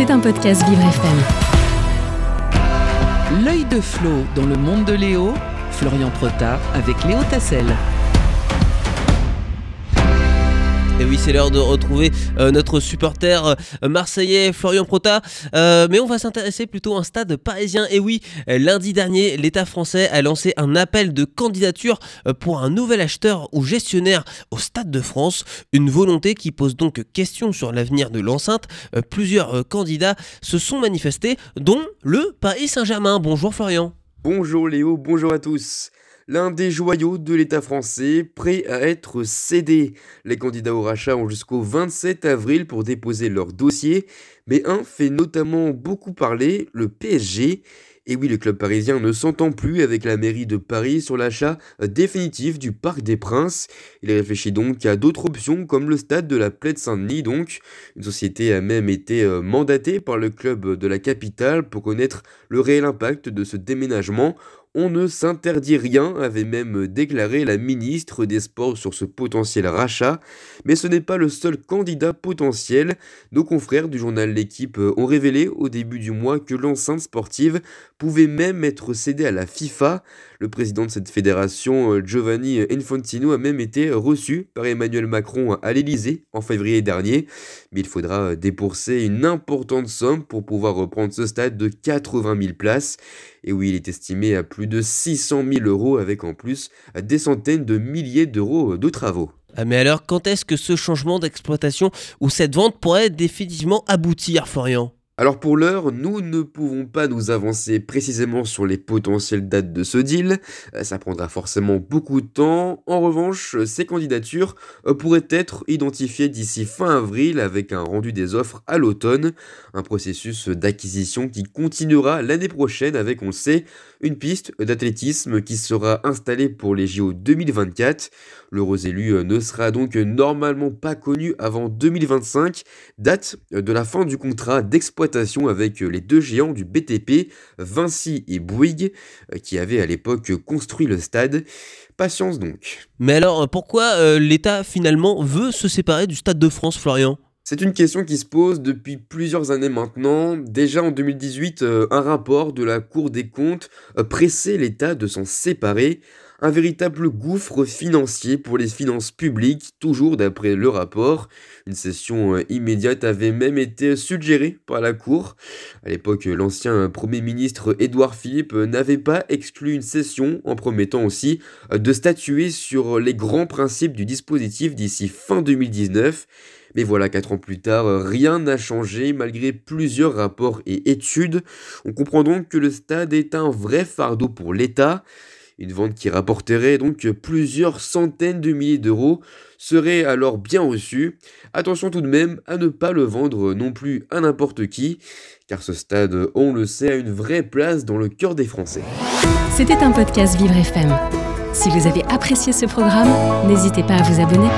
C'est un podcast Vivre FM. L'œil de Flo dans le monde de Léo, Florian Prota avec Léo Tassel. Et oui, c'est l'heure de retrouver euh, notre supporter euh, marseillais Florian Prota. Euh, mais on va s'intéresser plutôt à un stade parisien. Et oui, lundi dernier, l'État français a lancé un appel de candidature pour un nouvel acheteur ou gestionnaire au Stade de France. Une volonté qui pose donc question sur l'avenir de l'enceinte. Plusieurs candidats se sont manifestés, dont le Paris Saint-Germain. Bonjour Florian. Bonjour Léo, bonjour à tous. L'un des joyaux de l'État français, prêt à être cédé. Les candidats au rachat ont jusqu'au 27 avril pour déposer leur dossier, mais un fait notamment beaucoup parler, le PSG. Et oui, le club parisien ne s'entend plus avec la mairie de Paris sur l'achat définitif du Parc des Princes. Il réfléchit donc à d'autres options comme le stade de la Plaine Saint-Denis donc. Une société a même été euh, mandatée par le club de la capitale pour connaître le réel impact de ce déménagement. On ne s'interdit rien, avait même déclaré la ministre des Sports sur ce potentiel rachat. Mais ce n'est pas le seul candidat potentiel. Nos confrères du journal L'équipe ont révélé au début du mois que l'enceinte sportive pouvait même être cédée à la FIFA. Le président de cette fédération, Giovanni Infantino, a même été reçu par Emmanuel Macron à l'Elysée en février dernier. Mais il faudra débourser une importante somme pour pouvoir reprendre ce stade de 80 000 places. Et oui, il est estimé à plus de 600 000 euros avec en plus des centaines de milliers d'euros de travaux. Ah, mais alors, quand est-ce que ce changement d'exploitation ou cette vente pourrait définitivement aboutir, Florian? Alors pour l'heure, nous ne pouvons pas nous avancer précisément sur les potentielles dates de ce deal, Euh, ça prendra forcément beaucoup de temps. En revanche, ces candidatures euh, pourraient être identifiées d'ici fin avril avec un rendu des offres à l'automne, un processus d'acquisition qui continuera l'année prochaine avec, on sait, une piste d'athlétisme qui sera installée pour les JO 2024. Le élu euh, ne sera donc normalement pas connu avant 2025, date de la fin du contrat d'exploitation avec euh, les deux géants du BTP, Vinci et Bouygues, euh, qui avaient à l'époque construit le stade. Patience donc. Mais alors, euh, pourquoi euh, l'État finalement veut se séparer du Stade de France, Florian? C'est une question qui se pose depuis plusieurs années maintenant. Déjà en 2018, euh, un rapport de la Cour des comptes pressait l'État de s'en séparer. Un véritable gouffre financier pour les finances publiques, toujours d'après le rapport. Une session euh, immédiate avait même été suggérée par la Cour. À l'époque, l'ancien Premier ministre Édouard Philippe n'avait pas exclu une session en promettant aussi euh, de statuer sur les grands principes du dispositif d'ici fin 2019. Mais voilà, quatre ans plus tard, rien n'a changé malgré plusieurs rapports et études. On comprend donc que le stade est un vrai fardeau pour l'État. Une vente qui rapporterait donc plusieurs centaines de milliers d'euros serait alors bien reçue. Attention tout de même à ne pas le vendre non plus à n'importe qui, car ce stade, on le sait, a une vraie place dans le cœur des Français. C'était un podcast Vivre FM. Si vous avez apprécié ce programme, n'hésitez pas à vous abonner.